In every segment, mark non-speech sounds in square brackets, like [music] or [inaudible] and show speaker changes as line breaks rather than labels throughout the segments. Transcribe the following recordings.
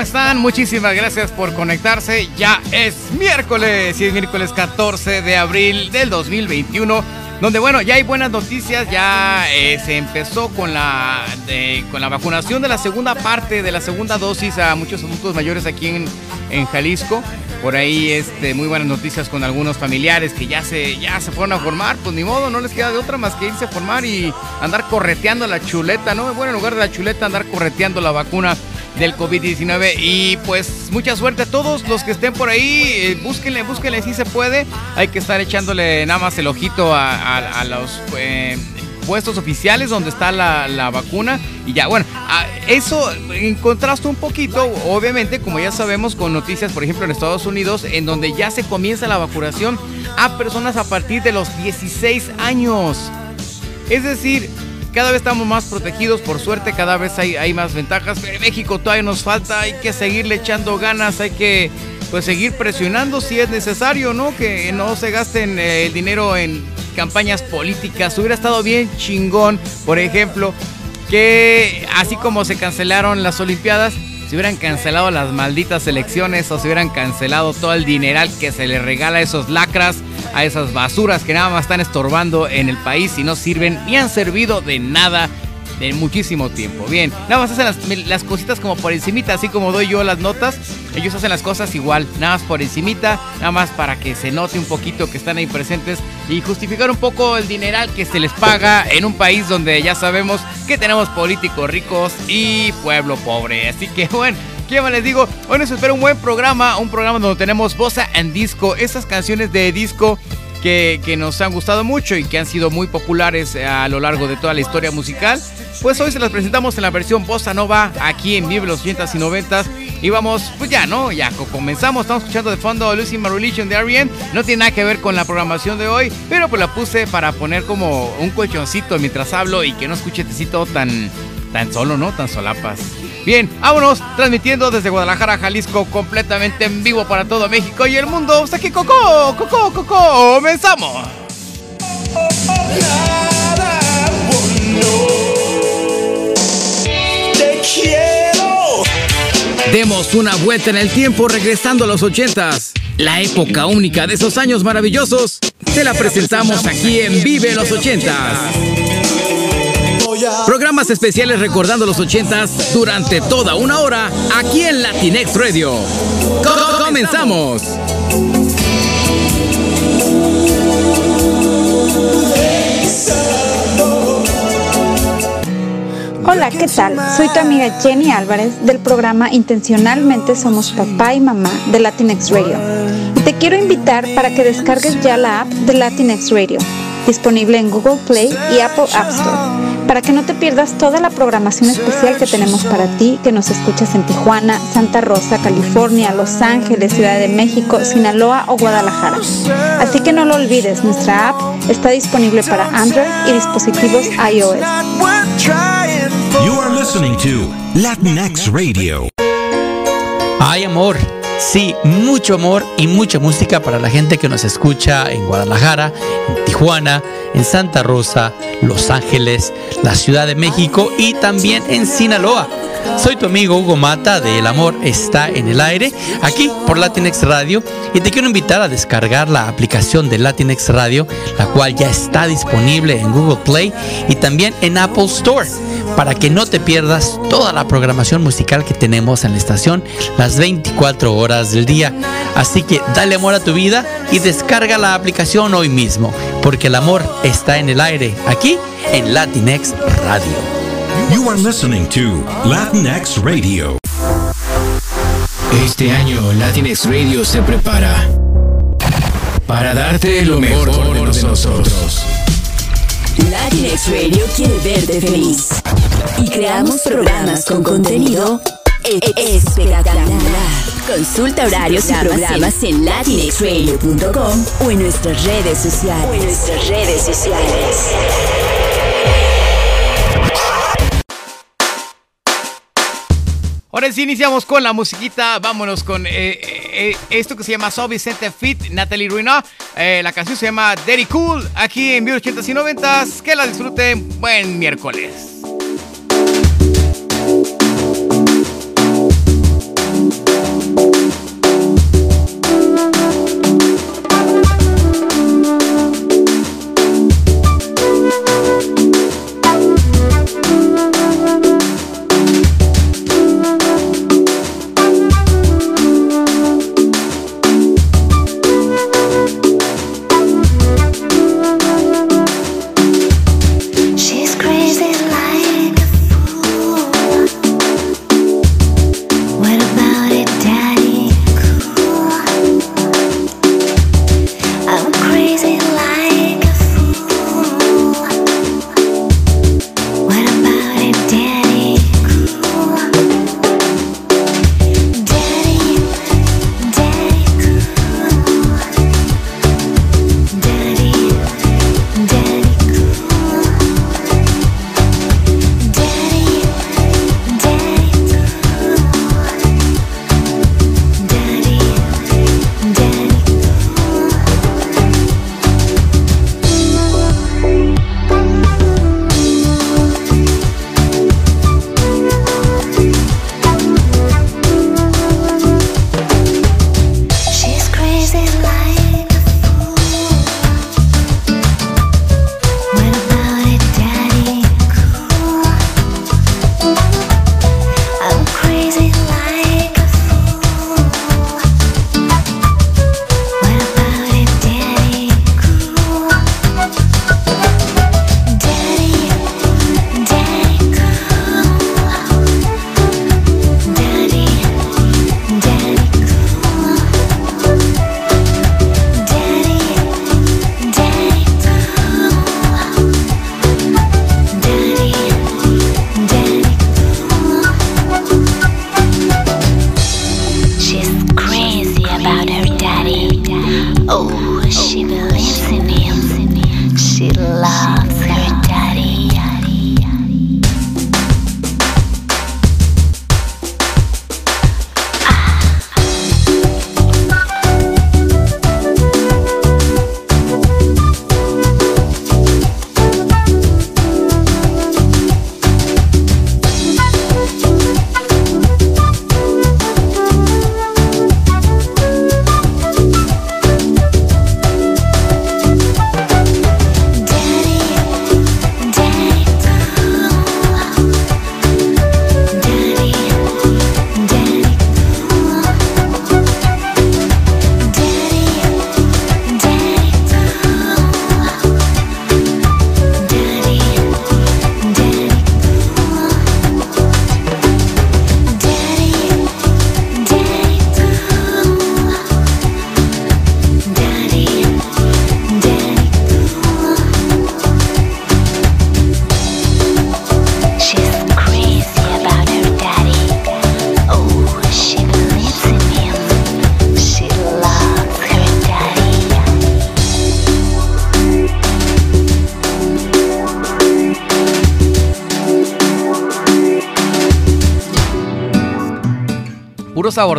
¿Cómo están? Muchísimas gracias por conectarse. Ya es miércoles y es miércoles 14 de abril del 2021. Donde bueno, ya hay buenas noticias, ya eh, se empezó con la, con la vacunación de la segunda parte, de la segunda dosis a muchos adultos mayores aquí en, en Jalisco. Por ahí este, muy buenas noticias con algunos familiares que ya se, ya se fueron a formar, pues ni modo, no les queda de otra más que irse a formar y andar correteando la chuleta, ¿no? Bueno, en lugar de la chuleta, andar correteando la vacuna del COVID-19. Y pues mucha suerte a todos los que estén por ahí. Eh, búsquenle, búsquenle si se puede. Hay que estar echándole nada más el ojito a, los eh, puestos oficiales donde está la, vacuna. Y ya, bueno, eso en contraste un poquito, obviamente, como ya sabemos, con noticias, por ejemplo, en Estados Unidos, en donde ya se comienza la vacunación a personas a partir de los 16 años. Es decir, cada vez estamos más protegidos, por suerte cada vez hay, más ventajas, pero en México todavía nos falta, hay que seguirle echando ganas, hay que pues seguir presionando si es necesario, ¿no? Que no se gasten eh, el dinero en campañas políticas. Hubiera estado bien chingón, por ejemplo, que así como se cancelaron las Olimpiadas, se hubieran cancelado las malditas elecciones o se hubieran cancelado todo el dineral que se le regala a esos lacras a esas basuras que nada más están estorbando en el país y no sirven ni han servido de nada de muchísimo tiempo. Bien, nada más hacen las, cositas como por encimita, así como doy yo las notas. Ellos hacen las cosas igual, nada más por encimita, nada más para que se note un poquito que están ahí presentes y justificar un poco el dineral que se les paga en un país donde ya sabemos que tenemos políticos ricos y pueblo pobre. Así que bueno, ¿Qué más les digo? Hoy nos espera un buen programa, un programa donde tenemos bossa and disco, esas canciones de disco que, que, nos han gustado mucho y que han sido muy populares a lo largo de toda la historia musical. Pues hoy se las presentamos en la versión bossa nova aquí en Vive los 80s y 90s. Y vamos, pues ya, ¿no? Ya comenzamos, estamos escuchando de fondo Lucy My Religion de R.E.M. No tiene nada que ver con la programación de hoy, pero pues la puse para poner como un colchoncito mientras hablo y que no escuche tecito tan, tan solo, ¿no? Tan solapas. Bien, vámonos transmitiendo desde Guadalajara, Jalisco, completamente en vivo para todo México y el mundo. Aquí Coco, Coco, Coco, comenzamos. Quiero. Demos una vuelta en el tiempo regresando a los ochentas. La época única de esos años maravillosos. Te la presentamos aquí en Vive los ochentas. Programas especiales recordando los 80s durante toda una hora aquí en Latinex Radio. comenzamos.
Hola, ¿qué tal? Soy tu amiga Jenny Álvarez del programa Intencionalmente Somos Papá y Mamá de Latinex Radio. Y te quiero invitar para que descargues ya la app de Latinex Radio, disponible en Google Play y Apple App Store para que no te pierdas toda la programación especial que tenemos para ti, que nos escuchas en Tijuana, Santa Rosa, California, Los Ángeles, Ciudad de México, Sinaloa o Guadalajara. Así que no lo olvides, nuestra app está disponible para Android y dispositivos iOS.
Are listening to Latinx Radio.
Ay, amor. Sí, mucho amor y mucha música para la gente que nos escucha en Guadalajara, en Tijuana, en Santa Rosa, Los Ángeles, la Ciudad de México y también en Sinaloa. Soy tu amigo Hugo Mata de El Amor está en el aire, aquí por Latinex Radio, y te quiero invitar a descargar la aplicación de Latinex Radio, la cual ya está disponible en Google Play y también en Apple Store, para que no te pierdas toda la programación musical que tenemos en la estación las 24 horas del día. Así que dale amor a tu vida y descarga la aplicación hoy mismo, porque el amor está en el aire, aquí en Latinex Radio.
You are listening to Latinx Radio.
Este año Latinx Radio se prepara para darte lo mejor de nosotros.
Latinx Radio quiere verte feliz y creamos programas con contenido espectacular. Consulta horarios y programas en latinxradio.com o en nuestras redes sociales. O en nuestras redes sociales.
Ahora sí iniciamos con la musiquita. Vámonos con eh, eh, eh, esto que se llama So Vicente Fit, Natalie Ruina. la canción se llama Daddy Cool. Aquí en Vivo 80 y 90 Que la disfruten. Buen miércoles.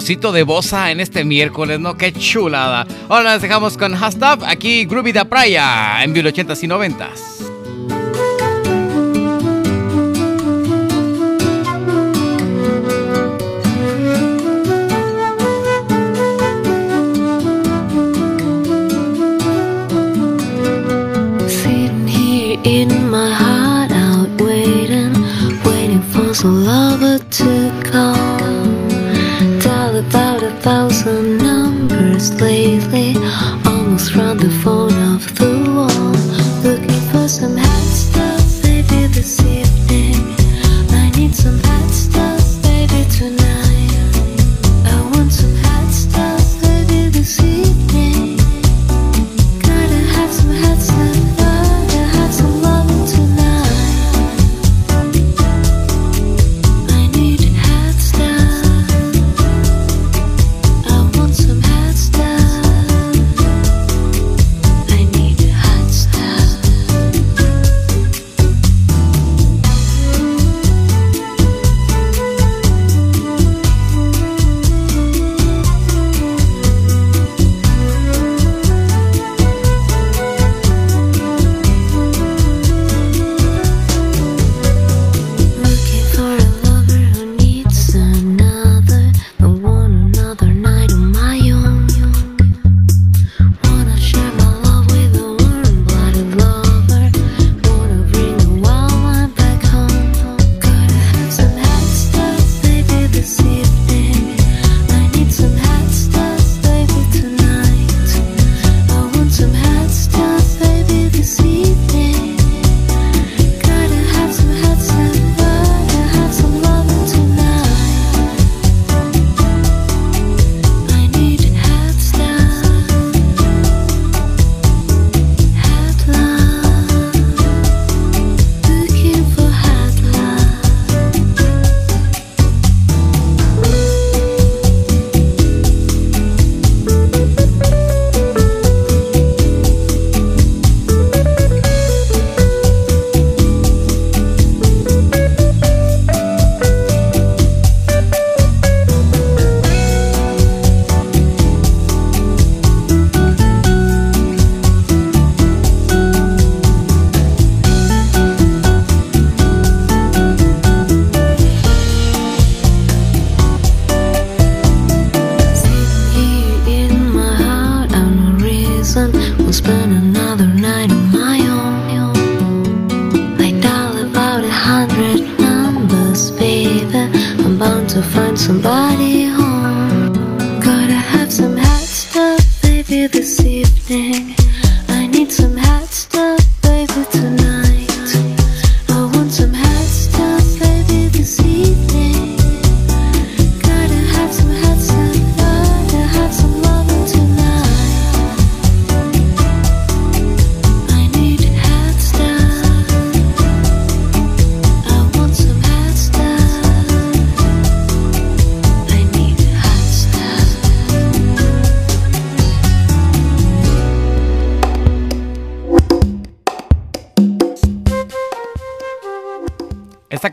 saborcito de bosa en este miércoles, ¿no? ¡Qué chulada! Ahora nos dejamos con Hashtag, aquí Groovy da Praia, en 1080s y 90s.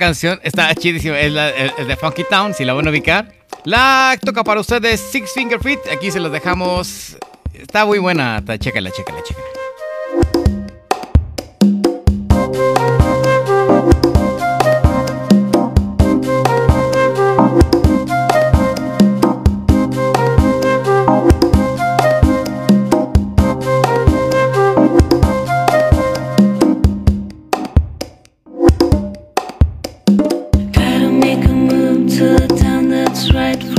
canción está chidísima. Es, la, es de Funky Town, si la van a ubicar. La toca para ustedes Six Finger Feet. Aquí se los dejamos. Está muy buena. Chécala, chécala, chécala.
Make a move to the town that's right for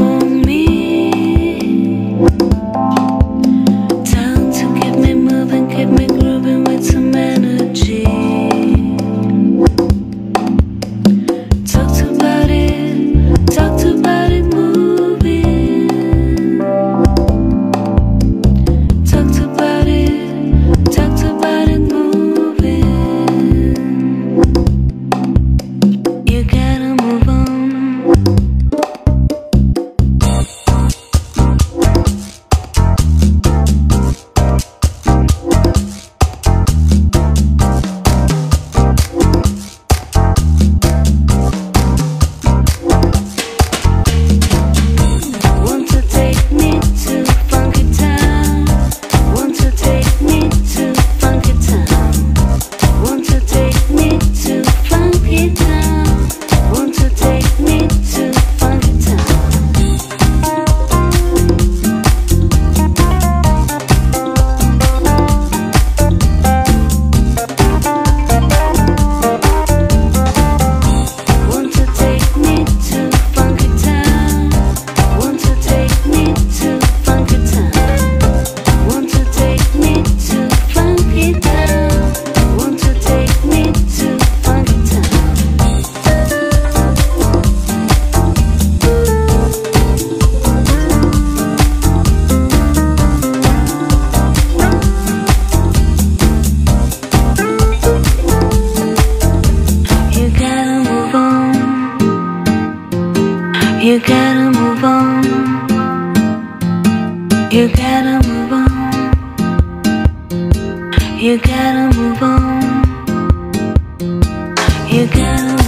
You gotta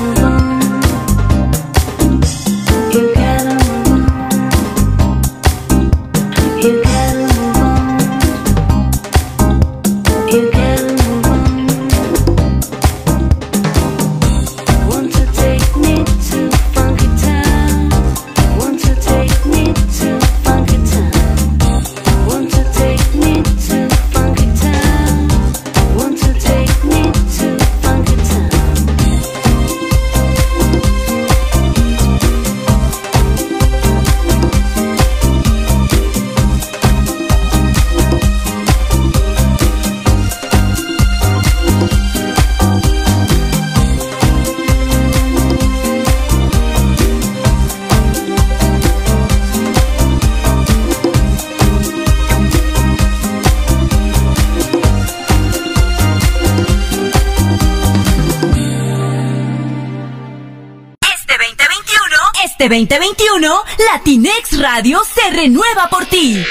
2021, Latinex Radio se renueva por ti.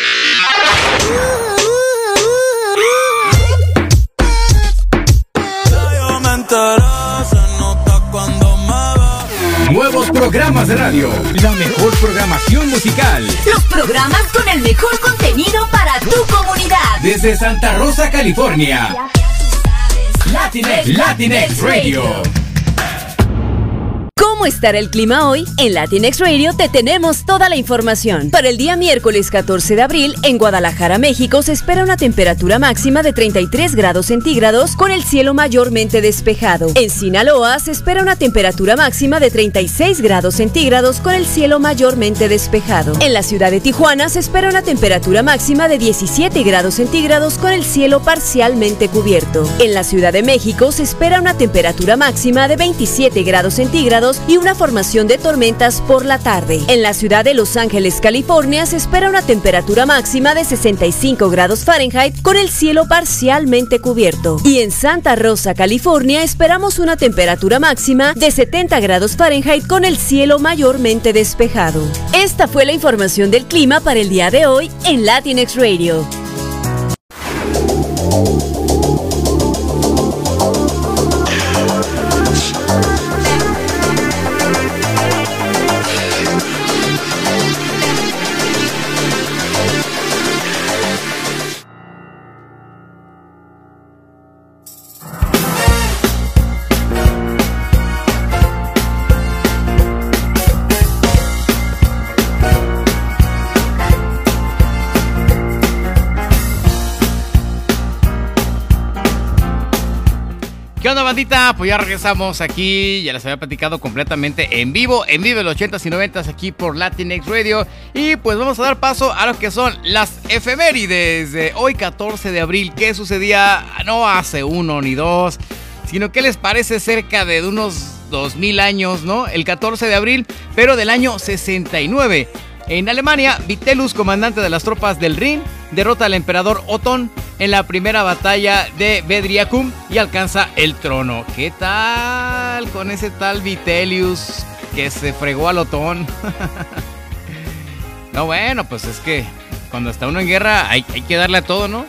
Nuevos programas de radio. La mejor programación musical.
Los programas con el mejor contenido para tu comunidad.
Desde Santa Rosa, California. Latinex, Latinex Radio.
¿Cómo estará el clima hoy? En Latinx Radio te tenemos toda la información. Para el día miércoles 14 de abril, en Guadalajara, México, se espera una temperatura máxima de 33 grados centígrados con el cielo mayormente despejado. En Sinaloa se espera una temperatura máxima de 36 grados centígrados con el cielo mayormente despejado. En la ciudad de Tijuana se espera una temperatura máxima de 17 grados centígrados con el cielo parcialmente cubierto. En la Ciudad de México se espera una temperatura máxima de 27 grados centígrados y una formación de tormentas por la tarde. En la ciudad de Los Ángeles, California, se espera una temperatura máxima de 65 grados Fahrenheit con el cielo parcialmente cubierto. Y en Santa Rosa, California, esperamos una temperatura máxima de 70 grados Fahrenheit con el cielo mayormente despejado. Esta fue la información del clima para el día de hoy en Latinx Radio.
Pues ya regresamos aquí, ya les había platicado completamente en vivo, en vivo los 80s y 90s aquí por Latinx Radio. Y pues vamos a dar paso a lo que son las efemérides de hoy 14 de abril. ¿Qué sucedía no hace uno ni dos, sino qué les parece cerca de unos 2000 años, ¿no? El 14 de abril, pero del año 69. En Alemania, Vitelus, comandante de las tropas del Rin, derrota al emperador Otón en la primera batalla de Bedriacum y alcanza el trono. ¿Qué tal con ese tal Vitellius que se fregó al Otón? [laughs] no, bueno, pues es que cuando está uno en guerra hay, que darle a todo, ¿no?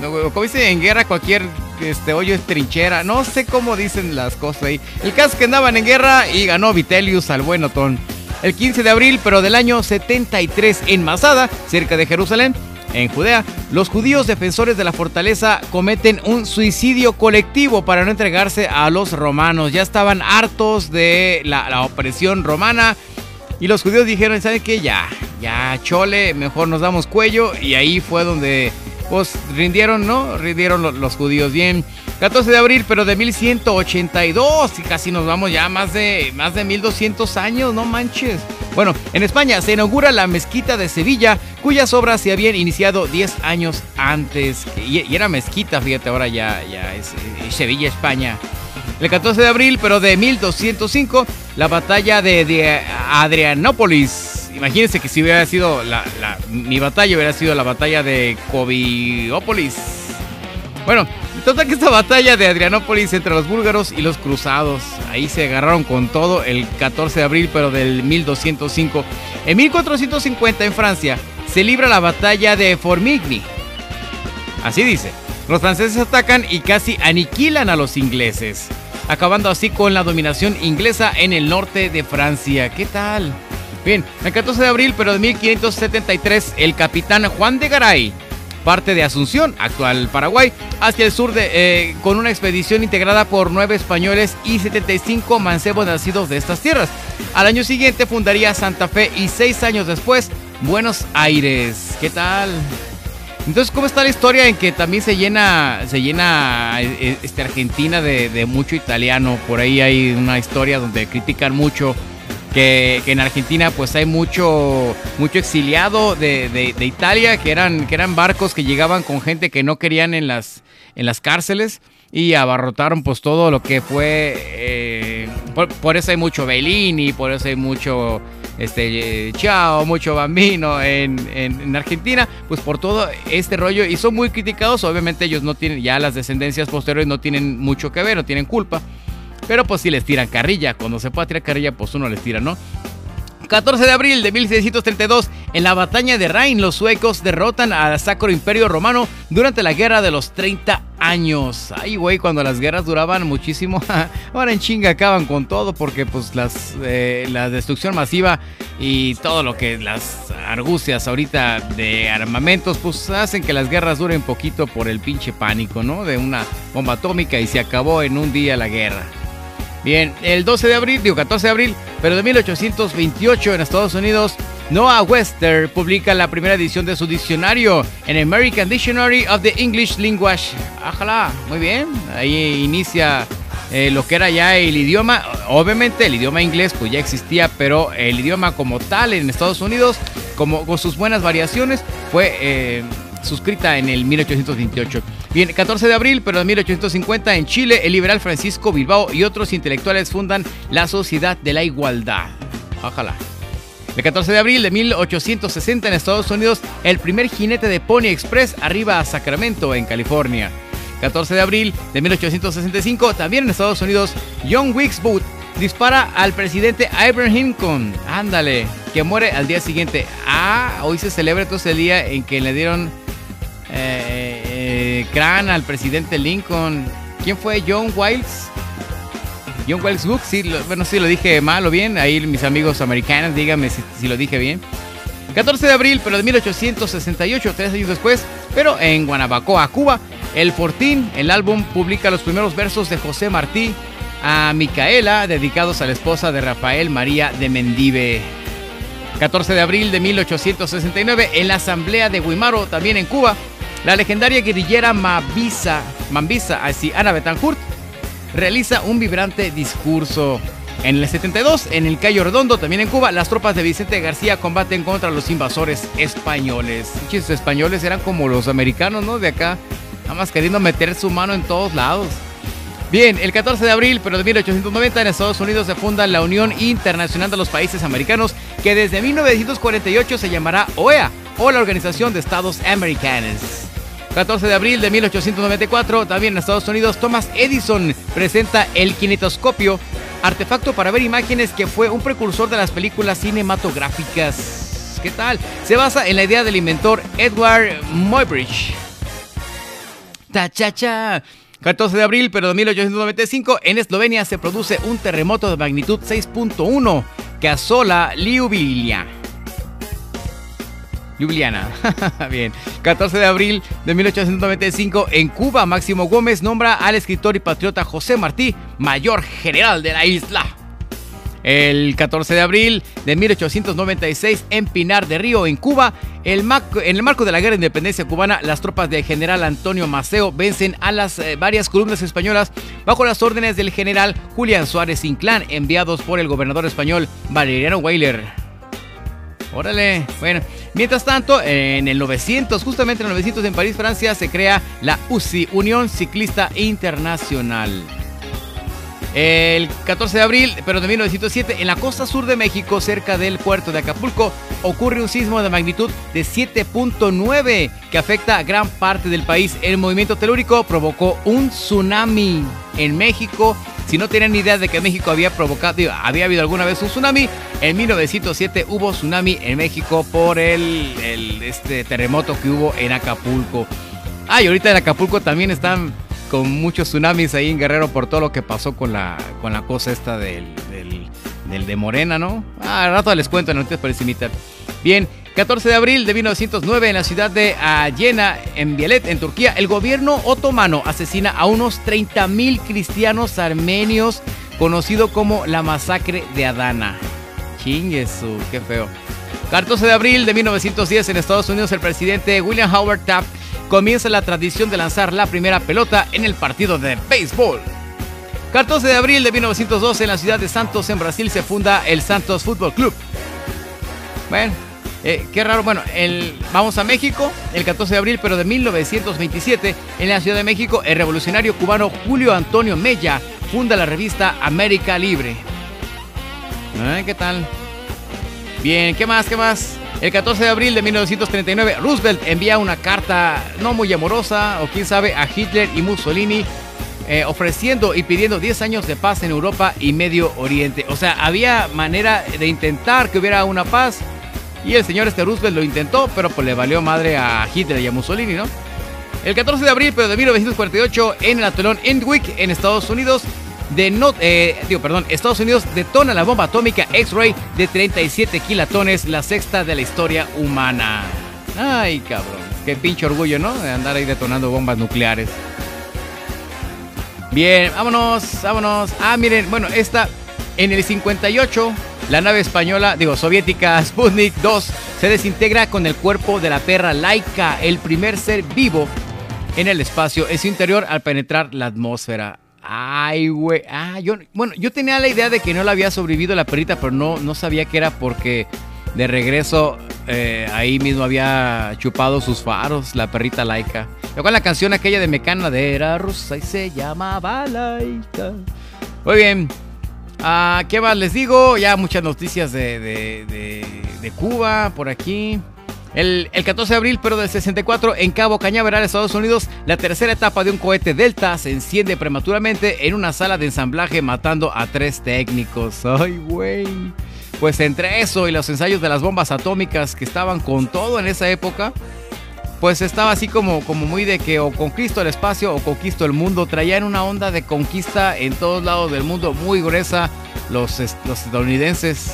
No, Como dice en guerra cualquier este hoyo es trinchera. No sé cómo dicen las cosas ahí. El caso es que andaban en guerra y ganó Vitellius al buen Otón. El 15 de abril, pero del año 73 en Masada, cerca de Jerusalén, en Judea, los judíos defensores de la fortaleza cometen un suicidio colectivo para no entregarse a los romanos. Ya estaban hartos de la, opresión romana y los judíos dijeron, ¿saben qué? Ya, ya, chole, mejor nos damos cuello. Y ahí fue donde, pues, rindieron, ¿no? Rindieron lo- los judíos. Bien, 14 de abril, pero de 1182. Y casi nos vamos ya más de, más de 1200 años, no manches. Bueno, en España se inaugura la mezquita de Sevilla, cuyas obras se habían iniciado 10 años antes. Y, era mezquita, fíjate, ahora ya, ya es eh, Sevilla, España. El 14 de abril, pero de 1205, la batalla de, Adrianópolis. Imagínense que si hubiera sido mi batalla, hubiera sido la batalla de Coviópolis. Bueno, total que esta batalla de Adrianópolis entre los búlgaros y los cruzados, ahí se agarraron con todo el 14 de abril, pero del 1205. En 1450 en Francia se libra la batalla de Formigny. Así dice. Los franceses atacan y casi aniquilan a los ingleses, acabando así con la dominación inglesa en el norte de Francia. ¿Qué tal? Bien, el 14 de abril, pero de 1573, el capitán Juan de Garay parte de Asunción, actual Paraguay, hacia el sur de, eh, con una expedición integrada por nueve españoles y 75 mancebos nacidos de estas tierras. Al año siguiente fundaría Santa Fe y seis años después Buenos Aires. ¿Qué tal? Entonces, ¿cómo está la historia en que también se llena, se llena eh, este, Argentina de, de mucho italiano? Por ahí hay una historia donde critican mucho que, en Argentina pues hay mucho, mucho exiliado de, de, Italia, que eran, que eran barcos que llegaban con gente que no querían en las, en las cárceles y abarrotaron pues todo lo que fue... Eh, por, eso hay mucho Bellini, por eso hay mucho este, Chao, mucho Bambino en, en, en, Argentina, pues por todo este rollo y son muy criticados, obviamente ellos no tienen, ya las descendencias posteriores no tienen mucho que ver, no tienen culpa. Pero pues si les tiran carrilla. Cuando se pueda tirar carrilla, pues uno les tira, ¿no? 14 de abril de 1632, en la batalla de Rhein, los suecos derrotan al Sacro Imperio Romano durante la Guerra de los 30 años. Ay, güey, cuando las guerras duraban muchísimo, [laughs] ahora en chinga acaban con todo porque pues las, eh, la destrucción masiva y todo lo que las argucias ahorita de armamentos pues hacen que las guerras duren poquito por el pinche pánico, ¿no? De una bomba atómica y se acabó en un día la guerra. Bien, el 12 de abril, digo 14 de abril, pero de 1828 en Estados Unidos, Noah Webster publica la primera edición de su diccionario en American Dictionary of the English Language. Ajala, muy bien, ahí inicia eh, lo que era ya el idioma. Obviamente el idioma inglés pues ya existía, pero el idioma como tal en Estados Unidos, como con sus buenas variaciones, fue... Eh, suscrita en el 1828. Bien, 14 de abril, pero en 1850 en Chile, el liberal Francisco Bilbao y otros intelectuales fundan la Sociedad de la Igualdad. Ojalá. El 14 de abril de 1860 en Estados Unidos, el primer jinete de Pony Express arriba a Sacramento, en California. 14 de abril de 1865, también en Estados Unidos, John Wilkes Booth dispara al presidente Abraham Lincoln. Ándale, que muere al día siguiente. Ah, hoy se celebra entonces el día en que le dieron eh, eh, al presidente Lincoln. ¿Quién fue? John Wilkes. John Wilkes Booth, sí, lo, bueno, sí lo dije mal o bien. Ahí mis amigos americanos, díganme si, si, lo dije bien. 14 de abril, pero de 1868, tres años después, pero en Guanabacoa, Cuba, el Fortín, el álbum, publica los primeros versos de José Martí a Micaela, dedicados a la esposa de Rafael María de Mendive. 14 de abril de 1869, en la Asamblea de Guimaro, también en Cuba, la legendaria guerrillera Mavisa, Mambisa, así Ana Betancourt, realiza un vibrante discurso. En el 72, en el Cayo Redondo, también en Cuba, las tropas de Vicente García combaten contra los invasores españoles. Los españoles eran como los americanos, ¿no? De acá, nada más queriendo meter su mano en todos lados. Bien, el 14 de abril, pero de 1890 en Estados Unidos se funda la Unión Internacional de los Países Americanos, que desde 1948 se llamará OEA, o la Organización de Estados Americanos. 14 de abril de 1894, también en Estados Unidos, Thomas Edison presenta el kinetoscopio, artefacto para ver imágenes que fue un precursor de las películas cinematográficas. ¿Qué tal? Se basa en la idea del inventor Edward Muybridge. ¡Ta-cha-cha! 14 de abril, pero de 1895, en Eslovenia se produce un terremoto de magnitud 6.1 que asola Ljubljana. Ljubljana. [laughs] Bien. 14 de abril de 1895, en Cuba, Máximo Gómez nombra al escritor y patriota José Martí mayor general de la isla. El 14 de abril de 1896, en Pinar de Río, en Cuba, el en el marco de la Guerra de Independencia cubana, las tropas del general Antonio Maceo vencen a las eh, varias columnas españolas bajo las órdenes del general Julián Suárez Inclán, enviados por el gobernador español Valeriano Weyler. Órale, bueno, mientras tanto, en el 900, justamente en el 900 en París, Francia, se crea la UCI, Unión Ciclista Internacional. El 14 de abril, pero de 1907, en la costa sur de México, cerca del puerto de Acapulco, ocurre un sismo de magnitud de 7.9 que afecta a gran parte del país. El movimiento telúrico provocó un tsunami. En México Si no tienen idea de que México había provocado, había habido alguna vez un tsunami, en 1907 hubo tsunami en México por el, este terremoto que hubo en Acapulco. Ah, y ahorita en Acapulco también están con muchos tsunamis ahí en Guerrero por todo lo que pasó con la, con la cosa esta del, del, de Morena, ¿no? Ah, al rato les cuento en noticias por encimita. Bien, 14 de abril de 1909 en la ciudad de Ayena, en Bielet, en Turquía, el gobierno otomano asesina a unos 30.000 cristianos armenios, conocido como la masacre de Adana. Chinguesu, qué feo. 14 de abril de 1910 en Estados Unidos, el presidente William Howard Taft comienza la tradición de lanzar la primera pelota en el partido de béisbol. 14 de abril de 1912 en la ciudad de Santos, en Brasil, se funda el Santos Fútbol Club. Bueno, eh, qué raro. Bueno, el, vamos a México, el 14 de abril, pero de 1927, en la Ciudad de México, el revolucionario cubano Julio Antonio Mella funda la revista América Libre. Eh, ¿Qué tal? Bien, ¿qué más? ¿Qué más? El 14 de abril de 1939, Roosevelt envía una carta no muy amorosa, o quién sabe, a Hitler y Mussolini, eh, ofreciendo y pidiendo 10 años de paz en Europa y Medio Oriente. O sea, había manera de intentar que hubiera una paz, y el señor este Roosevelt lo intentó, pero pues le valió madre a Hitler y a Mussolini, ¿no? El 14 de abril pero de 1948, en el atolón Endwick, en Estados Unidos, de no, eh, digo, perdón, Estados Unidos detona la bomba atómica X-Ray de 37 kilatones, la sexta de la historia humana. Ay, cabrón, qué pinche orgullo, ¿no? De andar ahí detonando bombas nucleares. Bien, vámonos, vámonos. Ah, miren, bueno, esta, en el 58, la nave española, digo, soviética [laughs] Sputnik 2 se desintegra con el cuerpo de la perra Laika, el primer ser vivo en el espacio en su interior al penetrar la atmósfera. Ay, güey. Ah, yo, bueno, yo tenía la idea de que no la había sobrevivido la perrita, pero no, no sabía que era porque de regreso eh, ahí mismo había chupado sus faros la perrita laica. Luego la canción aquella de Mecanadera rusa y se llamaba Laika. Muy bien. Ah, ¿Qué más les digo? Ya muchas noticias de, de, de, de Cuba por aquí. El, el, 14 de abril, pero del 64, en Cabo Cañaveral, Estados Unidos, la tercera etapa de un cohete Delta se enciende prematuramente en una sala de ensamblaje matando a tres técnicos. ¡Ay, güey! Pues entre eso y los ensayos de las bombas atómicas que estaban con todo en esa época, pues estaba así como, como muy de que o conquisto el espacio o conquisto el mundo. Traían una onda de conquista en todos lados del mundo muy gruesa los, los estadounidenses.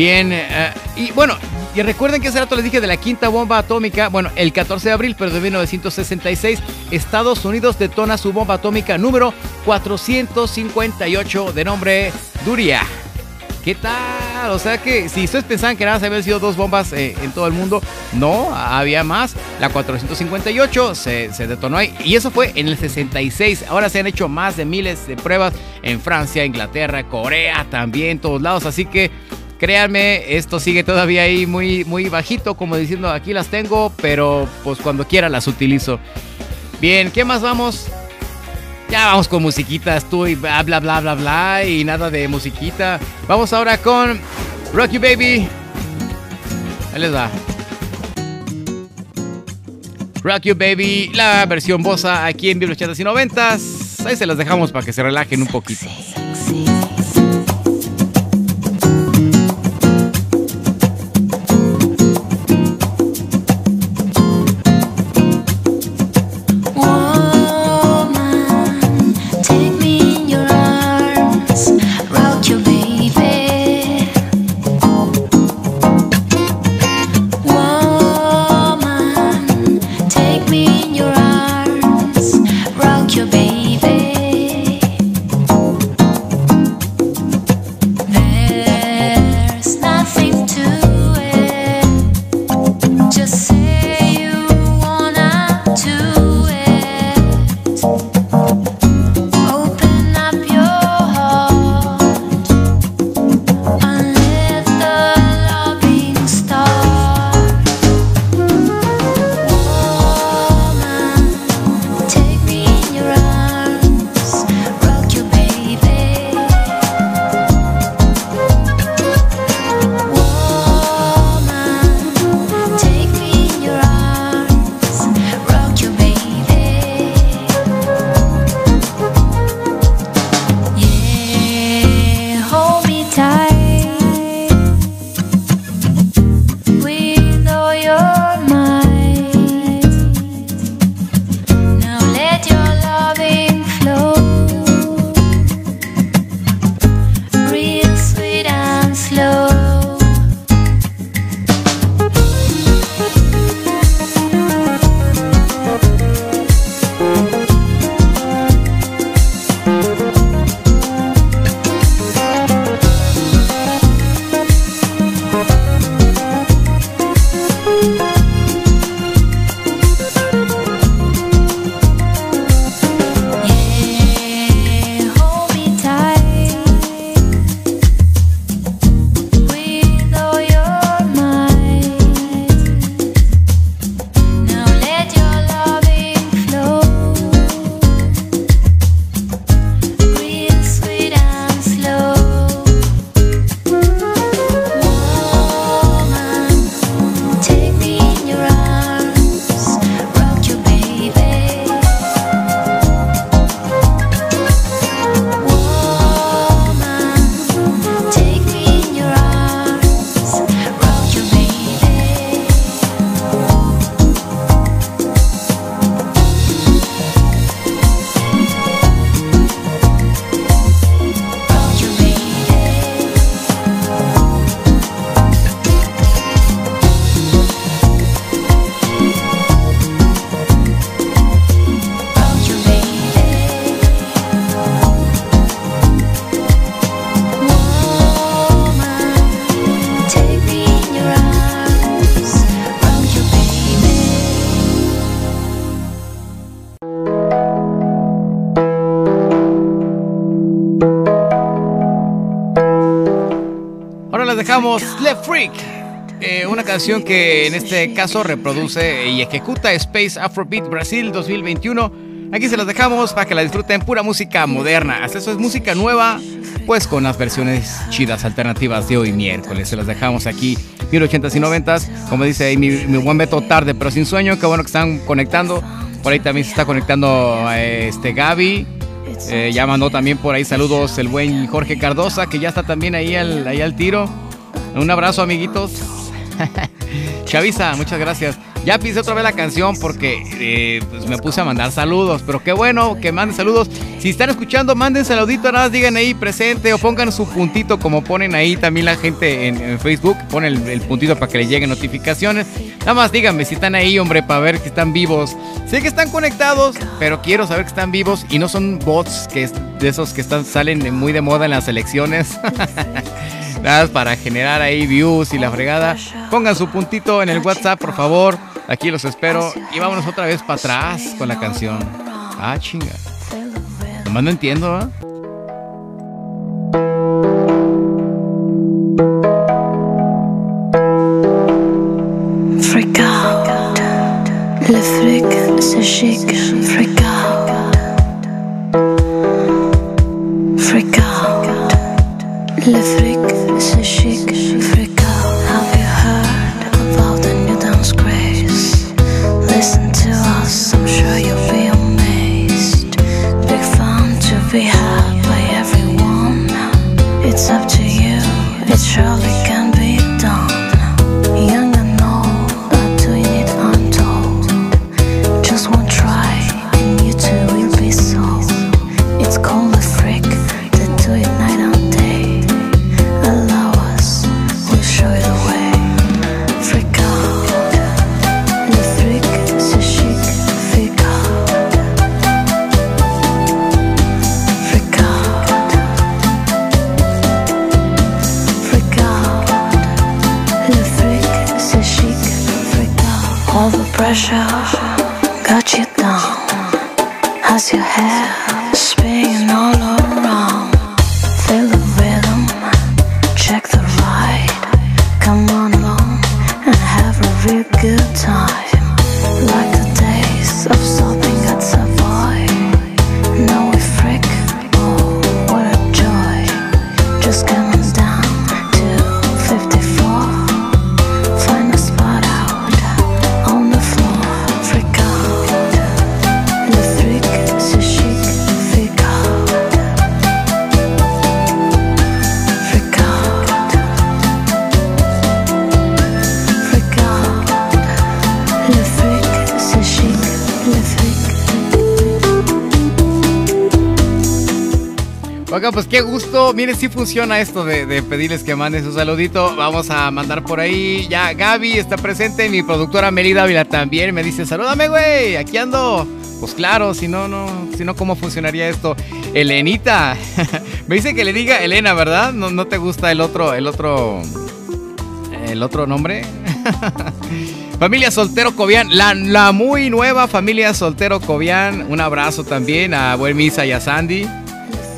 Bien, uh, y bueno, y recuerden que hace rato les dije de la quinta bomba atómica. Bueno, el 14 de abril, pero de 1966, Estados Unidos detona su bomba atómica número 458 de nombre Duria. ¿Qué tal? O sea que si ustedes pensaban que nada se habían sido dos bombas eh, en todo el mundo, no, había más. La 458 se, se, detonó ahí. Y eso fue en el 66. Ahora se han hecho más de miles de pruebas en Francia, Inglaterra, Corea, también, todos lados. Así que créanme, esto sigue todavía ahí muy, muy bajito, como diciendo, aquí las tengo, pero pues cuando quiera las utilizo. Bien, ¿qué más vamos? Ya vamos con musiquitas, tú y bla, bla, bla, bla, bla, y nada de musiquita. Vamos ahora con Rock You Baby. Ahí les va. Rock You Baby, la versión bosa aquí en Vivo 80 y 90 Ahí se las dejamos para que se relajen un poquito. Canción que en este caso reproduce y ejecuta Space Afrobeat Brasil 2021. Aquí se las dejamos para que la disfruten pura música moderna. Hasta eso es música nueva, pues con las versiones chidas alternativas de hoy miércoles. Se las dejamos aquí, 1080s y 90s. Como dice ahí mi, mi buen Beto, tarde pero sin sueño. Qué bueno que están conectando. Por ahí también se está conectando eh, este Gaby. Eh, ya mandó también por ahí saludos el buen Jorge Cardosa, que ya está también ahí al, ahí al tiro. Un abrazo, amiguitos. [laughs] Chavisa, muchas gracias. Ya pise otra vez la canción porque eh, pues me puse a mandar saludos. Pero qué bueno que manden saludos. Si están escuchando, manden saludito, nada más digan ahí presente o pongan su puntito como ponen ahí también la gente en, Facebook. Ponen el, el, puntito para que les lleguen notificaciones. Nada más díganme si están ahí, hombre, para ver que están vivos. Sé que están conectados, pero quiero saber que están vivos y no son bots que de esos que están, salen muy de moda en las elecciones. [laughs] Para generar ahí views y la fregada. Pongan su puntito en el WhatsApp, por favor. Aquí los espero. Y vámonos otra vez para atrás con la canción. Ah, chinga. Nomás no entiendo, ¿eh? Pues qué gusto. Miren, si funciona esto de, pedirles que manden su saludito. Vamos a mandar por ahí. Ya Gaby está presente. Mi productora Merida Ávila también me dice: Salúdame, güey. Aquí ando. Pues claro, si no, no. Si no, ¿cómo funcionaría esto? Elenita. [laughs] me dice que le diga Elena, ¿verdad? No, no te gusta el otro, el otro. El otro nombre. [laughs] Familia Soltero Cobian, la, la muy nueva familia Soltero Cobian. Un abrazo también a Buen Misa y a Sandy.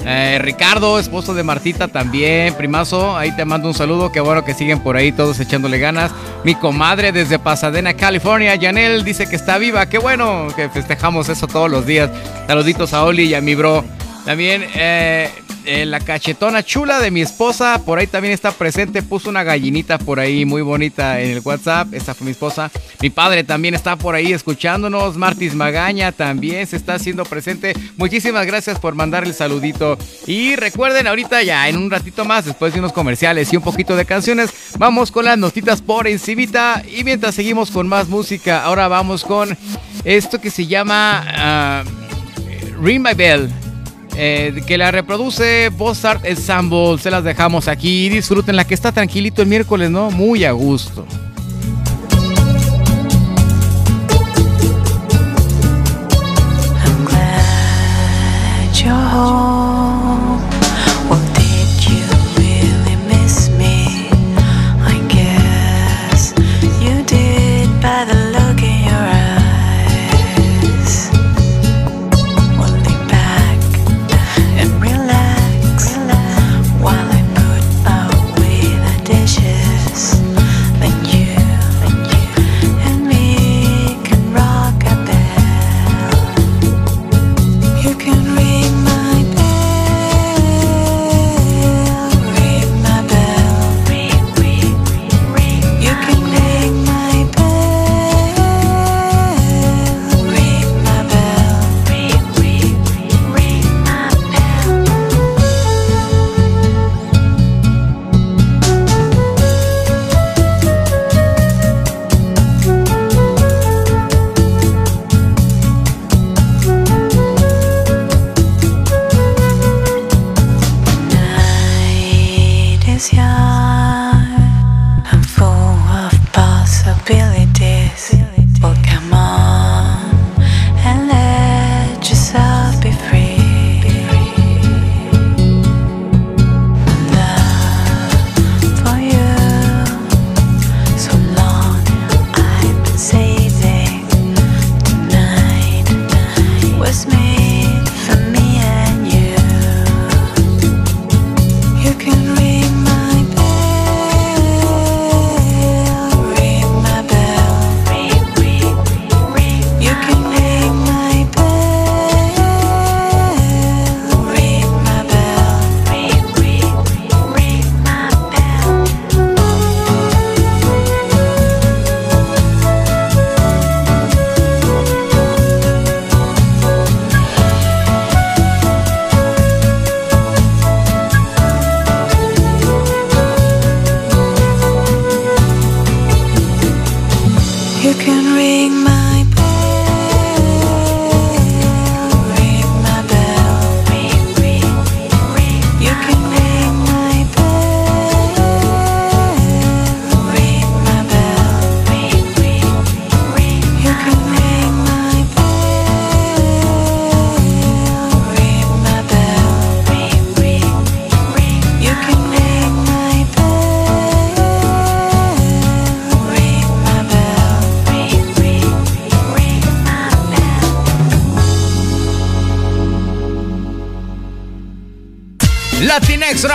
Eh, Ricardo, esposo de Martita también, primazo, ahí te mando un saludo, qué bueno que siguen por ahí todos echándole ganas. Mi comadre desde Pasadena, California, Janel, dice que está viva, qué bueno que festejamos eso todos los días. Saluditos a Oli y a mi bro. También eh, eh, la cachetona chula de mi esposa, por ahí también está presente, puso una gallinita por ahí muy bonita en el WhatsApp, esta fue mi esposa. Mi padre también está por ahí escuchándonos, Martis Magaña también se está haciendo presente. Muchísimas gracias por mandar el saludito. Y recuerden, ahorita ya en un ratito más, después de unos comerciales y un poquito de canciones, vamos con las notitas por encimita. Y mientras seguimos con más música, ahora vamos con esto que se llama ah, Ring My Bell. Eh, que la reproduce Boss Art Ensemble. Se las dejamos aquí. Disfruten la que está tranquilito el miércoles, ¿no? Muy a gusto.
Glad you're.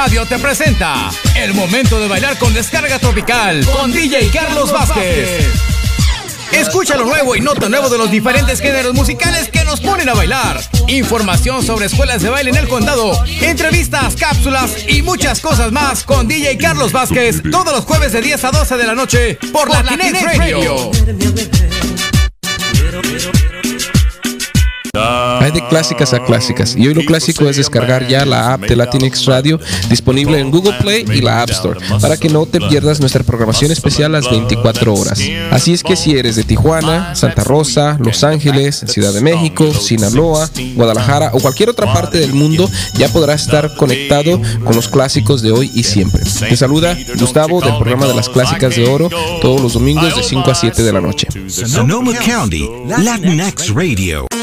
Radio te presenta el momento de bailar con descarga tropical con DJ Carlos Vázquez. Escucha lo nuevo y nota nuevo de los diferentes géneros musicales que nos ponen a bailar. Información sobre escuelas de baile en el condado, entrevistas, cápsulas y muchas cosas más con DJ Carlos Vázquez todos los jueves de 10 a 12 de la noche por, Latinex Radio.
Hay clásicas a clásicas y hoy lo clásico es descargar ya la app de Latinx Radio disponible en Google Play y la App Store para que no te pierdas nuestra programación especial las 24 horas. Así es que si eres de Tijuana, Santa Rosa, Los Ángeles, Ciudad de México, Sinaloa, Guadalajara o cualquier otra parte del mundo ya podrás estar conectado con los clásicos de hoy y siempre. Te saluda Gustavo del programa de las clásicas de oro todos los domingos de 5 a 7 de la noche.
Sonoma County, Latinx Radio.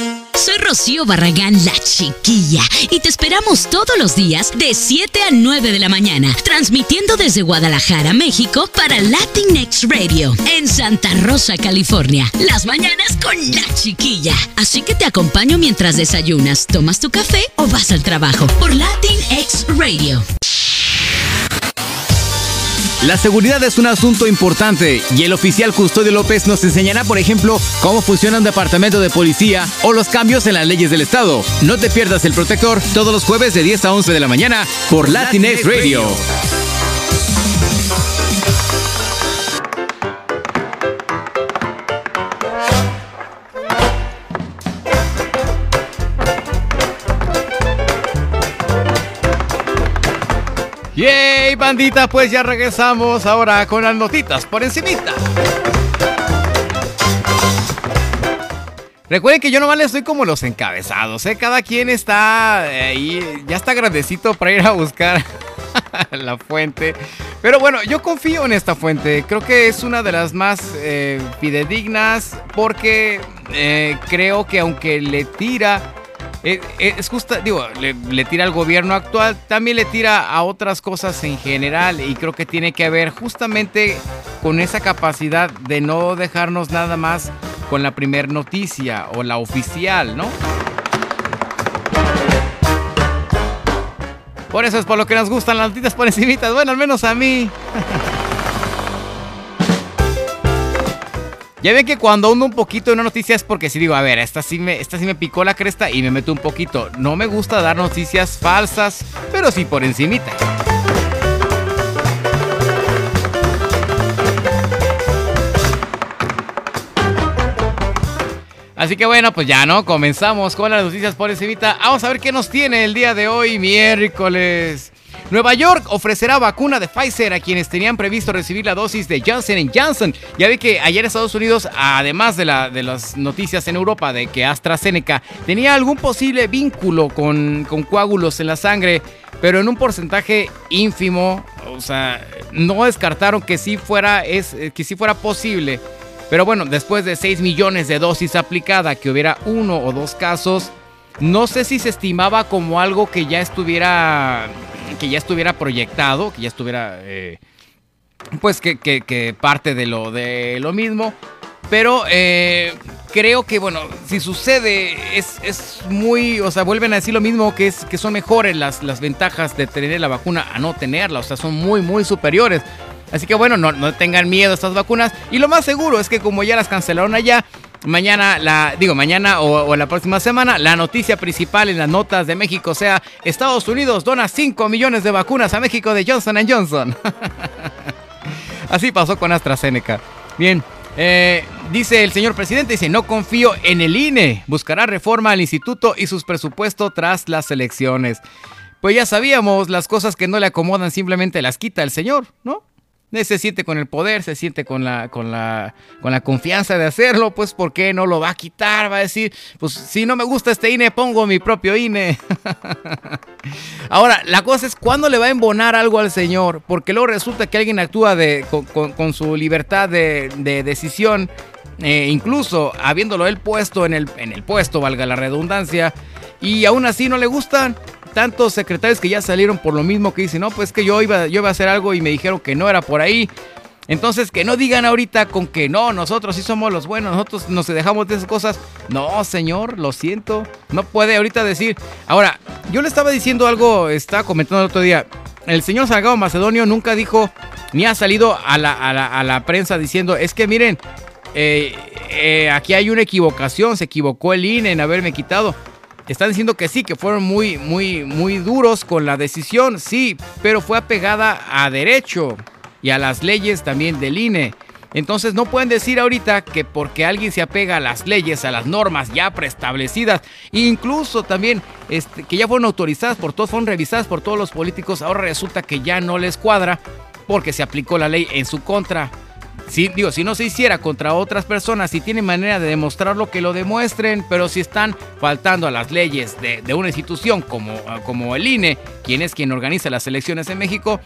Soy Rocío Barragán, la chiquilla, y te esperamos todos los días de 7 a 9 de la mañana, transmitiendo desde Guadalajara, México, para Latinx Radio, en Santa Rosa, California. Las mañanas con la chiquilla. Así que te acompaño mientras desayunas, tomas tu café o vas al trabajo por Latinx Radio.
La seguridad es un asunto importante y el oficial Custodio López nos enseñará, por ejemplo, cómo funciona un departamento de policía o los cambios en las leyes del Estado. No te pierdas el protector todos los jueves de 10 a 11 de la mañana por Latinx Radio. Bandita, pues ya regresamos ahora con las notitas por encimita. Recuerden que yo nomás les estoy como los encabezados, ¿eh? Cada quien está eh, ahí, ya está grandecito para ir a buscar [laughs] la fuente. Pero bueno, yo confío en esta fuente. Creo que es una de las más eh, fidedignas porque eh, creo que aunque le tira eh, eh, es justa, digo, le, tira al gobierno actual, también le tira a otras cosas en general y creo que tiene que ver justamente con esa capacidad de no dejarnos nada más con la primer noticia o la oficial, ¿no? Por eso es por lo que nos gustan las noticias por bueno, al menos a mí. [laughs] Ya ven que cuando hundo un poquito de una noticia es porque si digo, a ver, esta sí, me, esta sí me picó la cresta y me meto un poquito. No me gusta dar noticias falsas, pero sí por encimita. Así que bueno, pues ya no, comenzamos con las noticias por encimita. Vamos a ver qué nos tiene el día de hoy, miércoles. Nueva York ofrecerá vacuna de Pfizer a quienes tenían previsto recibir la dosis de Johnson Johnson. Ya vi que ayer Estados Unidos, además de, la, de las noticias en Europa de que AstraZeneca tenía algún posible vínculo con, coágulos en la sangre, pero en un porcentaje ínfimo, o sea, no descartaron que sí fuera, es, que sí fuera posible. Pero bueno, después de 6 millones de dosis aplicada, que hubiera uno o dos casos, no sé si se estimaba como algo que ya estuviera que ya estuviera proyectado, que ya estuviera eh, pues que, parte de lo de lo mismo. Pero eh, creo que, bueno, si sucede, es, es muy, o sea, vuelven a decir lo mismo, que, es, que son mejores las, las ventajas de tener la vacuna a no tenerla, o sea, son muy, muy superiores. Así que bueno, no, no tengan miedo a estas vacunas. Y lo más seguro es que como ya las cancelaron allá, mañana, la, digo, mañana o, la próxima semana, la noticia principal en las notas de México sea Estados Unidos dona 5 millones de vacunas a México de Johnson Johnson. [laughs] Así pasó con AstraZeneca. Bien, eh, dice el señor presidente, dice, no confío en el INE. Buscará reforma al instituto y sus presupuestos tras las elecciones. Pues ya sabíamos, las cosas que no le acomodan simplemente las quita el señor, ¿no? Se siente con el poder, se siente con la, con la, con la confianza de hacerlo, pues ¿por qué no lo va a quitar? Va a decir, pues si no me gusta este INE, pongo mi propio INE. [laughs] Ahora, la cosa es cuándo le va a embonar algo al señor, porque luego resulta que alguien actúa de, con, su libertad de, decisión, eh, incluso habiéndolo él puesto en el, en el puesto, valga la redundancia, y aún así no le gustan tantos secretarios que ya salieron por lo mismo que dicen, no, pues que yo iba, yo iba a hacer algo y me dijeron que no era por ahí. Entonces, que no digan ahorita con que no, nosotros sí somos los buenos, nosotros nos dejamos de esas cosas. No, señor, lo siento. No puede ahorita decir. Ahora, yo le estaba diciendo algo, estaba comentando el otro día. El señor Salgado Macedonio nunca dijo, ni ha salido a la, a la, prensa diciendo, es que miren, eh, eh, aquí hay una equivocación, se equivocó el INE en haberme quitado. Están diciendo que sí, que fueron muy, muy, muy duros con la decisión, sí, pero fue apegada a derecho y a las leyes también del INE. Entonces no pueden decir ahorita que porque alguien se apega a las leyes, a las normas ya preestablecidas, incluso también este, que ya fueron autorizadas por todos, fueron revisadas por todos los políticos, ahora resulta que ya no les cuadra porque se aplicó la ley en su contra. Si, digo, si no se hiciera contra otras personas, si tienen manera de demostrarlo, que lo demuestren, pero si están faltando a las leyes de, una institución como, como el INE, quien es quien organiza las elecciones en México,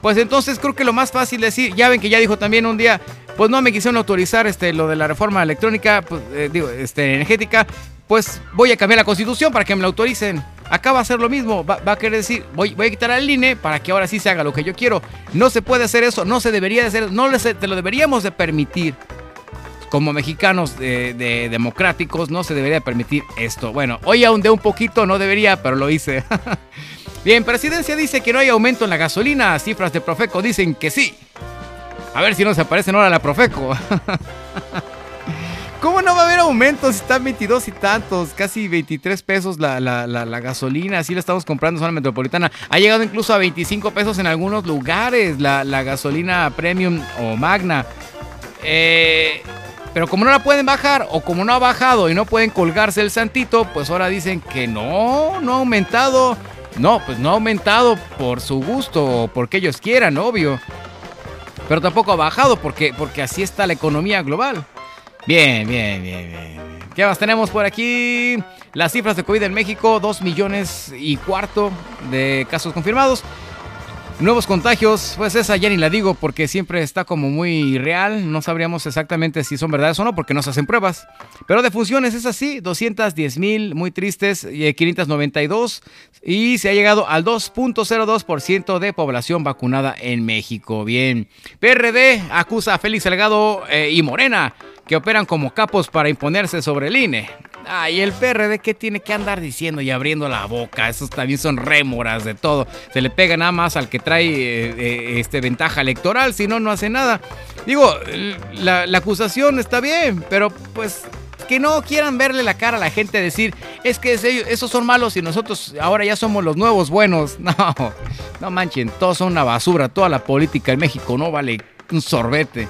pues entonces creo que lo más fácil decir, ya ven que ya dijo también un día, pues no me quisieron autorizar este, lo de la reforma electrónica, pues, eh, digo, este, energética, pues voy a cambiar la constitución para que me la autoricen. Acá va a ser lo mismo, va, a querer decir, voy, a quitar al INE para que ahora sí se haga lo que yo quiero. No se puede hacer eso, no se debería de hacer, no te lo deberíamos de permitir. Como mexicanos de, democráticos no se debería permitir esto. Bueno, hoy aún de un poquito, no debería, pero lo hice. [laughs] Bien, presidencia dice que no hay aumento en la gasolina, cifras de Profeco dicen que sí. A ver si no se aparecen ahora la Profeco. [laughs] ¿Cómo no va a haber aumentos? Están 22 y tantos, casi 23 pesos la, gasolina. Así la estamos comprando en zona metropolitana. Ha llegado incluso a 25 pesos en algunos lugares la, gasolina premium o magna. Eh, pero como no la pueden bajar o como no ha bajado y no pueden colgarse el santito, pues ahora dicen que no, no ha aumentado. No, pues no ha aumentado por su gusto o porque ellos quieran, obvio. Pero tampoco ha bajado porque, porque así está la economía global. Bien, bien, bien, bien. ¿Qué más tenemos por aquí? Las cifras de COVID en México, 2 millones y cuarto de casos confirmados. Nuevos contagios, pues esa ya ni la digo porque siempre está como muy real. No sabríamos exactamente si son verdades o no porque no se hacen pruebas. Pero de funciones es así, 210 mil, muy tristes, 592. Y se ha llegado al 2.02% de población vacunada en México. Bien. PRD acusa a Félix Salgado eh, y Morena que operan como capos para imponerse sobre el INE. Ah, y el PRD, ¿qué tiene que andar diciendo y abriendo la boca? Esos también son rémoras de todo. Se le pega nada más al que trae eh, eh, este, ventaja electoral, si no, no hace nada. Digo, la, acusación está bien, pero pues que no quieran verle la cara a la gente decir, es que esos son malos y nosotros ahora ya somos los nuevos buenos. [laughs] No, no manchen, todos son una basura, toda la política en México no vale un sorbete.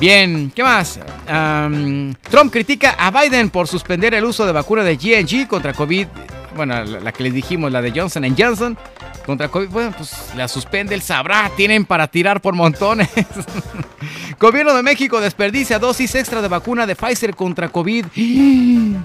Bien, ¿qué más? Trump critica a Biden por suspender el uso de vacuna de GNG contra COVID. Bueno, la, que les dijimos, la de Johnson Johnson contra COVID. Bueno, pues la suspende, él sabrá. Tienen para tirar por montones. [laughs] Gobierno de México desperdicia dosis extra de vacuna de Pfizer contra COVID. [gasps]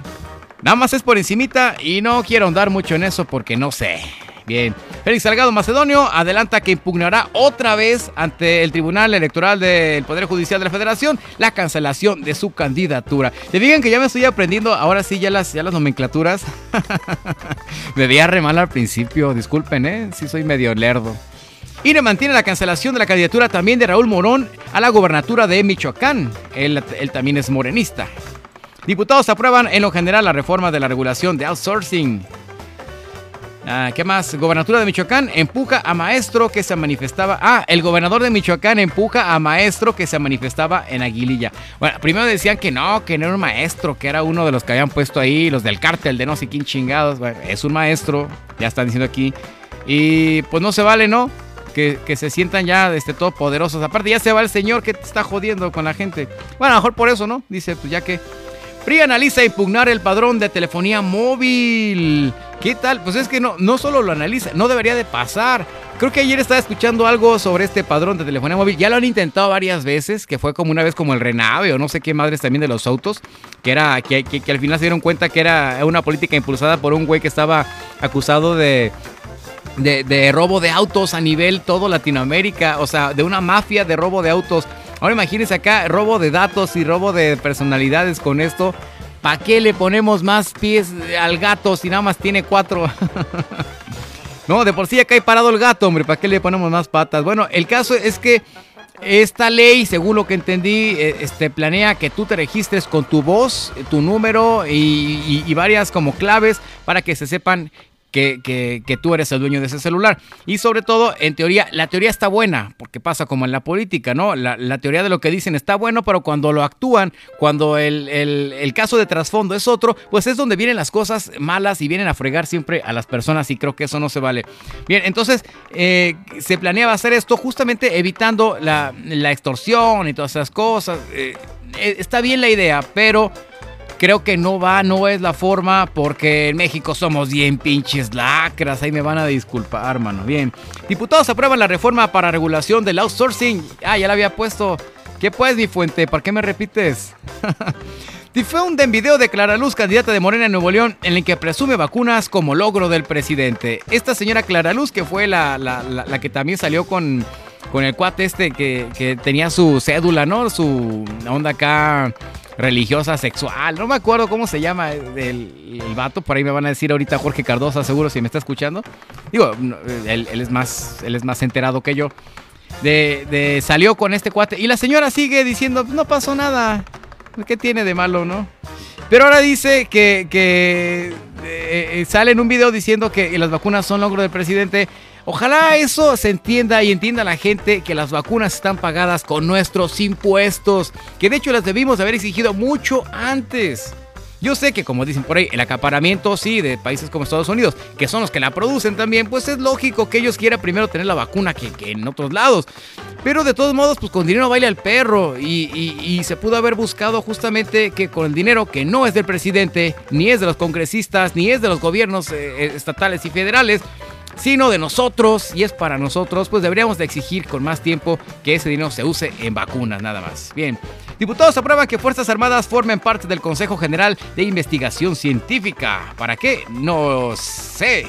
Nada más es por encimita y no quiero ahondar mucho en eso porque no sé. Bien. Félix Salgado Macedonio adelanta que impugnará otra vez ante el Tribunal Electoral del Poder Judicial de la Federación la cancelación de su candidatura. Te digan que ya me estoy aprendiendo ahora sí ya las, ya las nomenclaturas. [laughs] me veía re mal al principio, disculpen, ¿eh? Sí soy medio lerdo. INE mantiene la cancelación de la candidatura también de Raúl Morón a la gobernatura de Michoacán. Él, él también es morenista. Diputados aprueban en lo general la reforma de la regulación de outsourcing. Ah, ¿Qué más? Gobernatura de Michoacán empuja a maestro que se manifestaba. Ah, el gobernador de Michoacán empuja a maestro que se manifestaba en Aguililla. Bueno, primero decían que no, que no era un maestro, que era uno de los que habían puesto ahí, los del cártel de no sé quién chingados. Bueno, es un maestro, ya están diciendo aquí. Y pues no se vale, ¿no? Que, se sientan ya este, poderosos. Aparte, ya se va el señor que está jodiendo con la gente. Bueno, a lo mejor por eso, ¿no? Dice, pues ya que. PRI analiza impugnar el padrón de telefonía móvil. ¿Qué tal? Pues es que no, no solo lo analiza, no debería de pasar, Creo que ayer estaba escuchando algo sobre este padrón de telefonía móvil. Ya lo han intentado varias veces, que fue como una vez como el Renave o no sé qué madres también de los autos, que era que, al final se dieron cuenta que era una política impulsada por un güey que estaba acusado de, de, de robo de autos a nivel todo Latinoamérica, o sea, de una mafia de robo de autos. Ahora imagínense acá, robo de datos y robo de personalidades con esto. ¿Para qué le ponemos más pies al gato si nada más tiene cuatro? [laughs] No, de por sí ya cae parado el gato, hombre. ¿Para qué le ponemos más patas? Bueno, el caso es que esta ley, según lo que entendí, eh, este, planea que tú te registres con tu voz, tu número y, y- y varias como claves para que se sepan que, tú eres el dueño de ese celular. Y sobre todo, en teoría, la teoría está buena, porque pasa como en la política, ¿no? La, teoría de lo que dicen está bueno, pero cuando lo actúan, cuando el, el- el caso de trasfondo es otro, pues es donde vienen las cosas malas y vienen a fregar siempre a las personas y creo que eso no se vale. Bien, entonces eh, se planeaba hacer esto justamente evitando la, la extorsión y todas esas cosas. Eh, eh, está bien la idea, pero creo que no va, no es la forma, porque en México somos bien pinches lacras. Ahí me van a disculpar, mano. Bien. Diputados aprueban la reforma para regulación del outsourcing. Ah, ya la había puesto. ¿Qué pues, mi fuente? ¿Para qué me repites? [laughs] Difunden video de Clara Luz, candidata de Morena en Nuevo León, en el que presume vacunas como logro del presidente. Esta señora Clara Luz, que fue la, la- que también salió con, con el cuate este que, que tenía su cédula, ¿no? Su onda acá religiosa, sexual. No me acuerdo cómo se llama el, vato. Por ahí me van a decir ahorita Jorge Cardosa, seguro, si me está escuchando. Digo, él es, más, él es más enterado que yo. De, de- salió con este cuate. Y la señora sigue diciendo, no pasó nada. ¿Qué tiene de malo, no? Pero ahora dice que, que, eh, eh, sale en un video diciendo que las vacunas son logro del presidente. Ojalá eso se entienda y entienda la gente que las vacunas están pagadas con nuestros impuestos, que de hecho las debimos de haber exigido mucho antes. Yo sé que como dicen por ahí, el acaparamiento sí de países como Estados Unidos, que son los que la producen también, pues es lógico que ellos quieran primero tener la vacuna que, en otros lados. Pero de todos modos, pues con dinero baila el perro y se pudo haber buscado justamente que con el dinero que no es del presidente, ni es de los congresistas, ni es de los gobiernos eh, eh, estatales y federales, sino de nosotros y es para nosotros, pues deberíamos de exigir con más tiempo que ese dinero se use en vacunas nada más. Bien, diputados aprueban que Fuerzas Armadas formen parte del Consejo General de Investigación Científica. ¿Para qué? No sé.